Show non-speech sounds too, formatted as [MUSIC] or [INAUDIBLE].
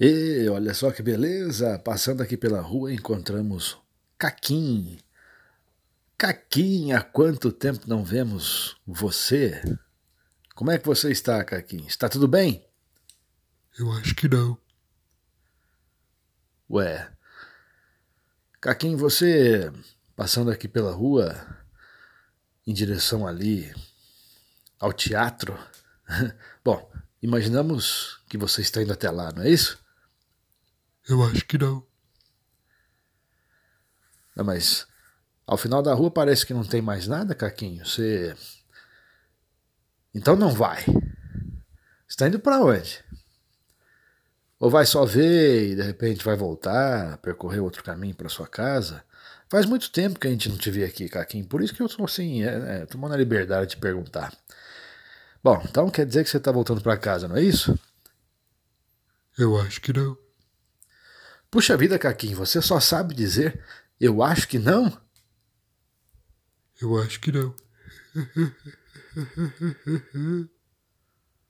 E olha só que beleza! Passando aqui pela rua encontramos Caquim. Caquim, há quanto tempo não vemos você? Como é que você está, Caquim? Está tudo bem? Eu acho que não. Ué. Caquim, você passando aqui pela rua em direção ali ao teatro? [LAUGHS] Bom, imaginamos que você está indo até lá, não é isso? Eu acho que não. Não, mas ao final da rua parece que não tem mais nada, Caquinho. Você. Então não vai. Está indo para onde? Ou vai só ver e de repente vai voltar, percorrer outro caminho para sua casa? Faz muito tempo que a gente não te vê aqui, Caquinho, por isso que eu estou assim, é, é, tomando a liberdade de perguntar. Bom, então quer dizer que você está voltando para casa, não é isso? Eu acho que não. Puxa vida, Caquinho, você só sabe dizer eu acho que não? Eu acho que não. [LAUGHS]